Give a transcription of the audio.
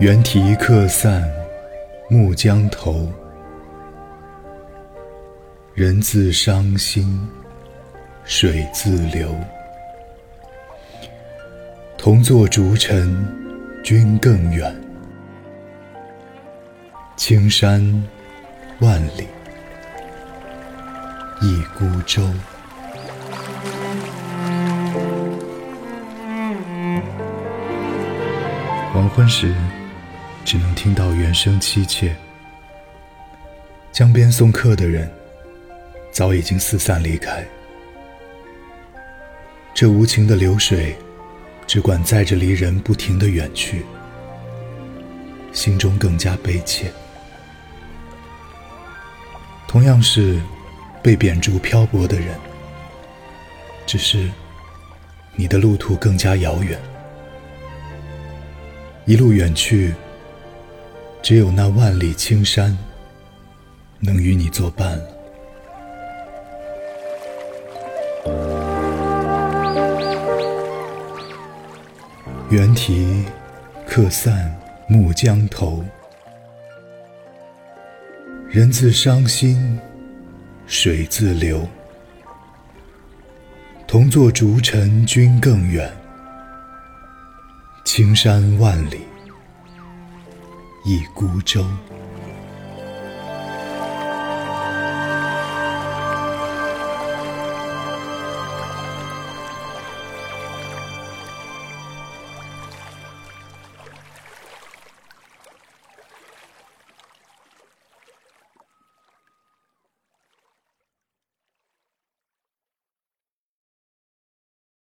猿啼客散暮江头，人自伤心水自流。同坐逐尘君更远，青山万里一孤舟。黄昏时，只能听到猿声凄切。江边送客的人，早已经四散离开。这无情的流水，只管载着离人不停的远去，心中更加悲切。同样是被贬逐漂泊的人，只是你的路途更加遥远。一路远去，只有那万里青山能与你作伴了。猿啼客散暮江头，人自伤心水自流。同坐逐尘君更远。青山万里一孤舟。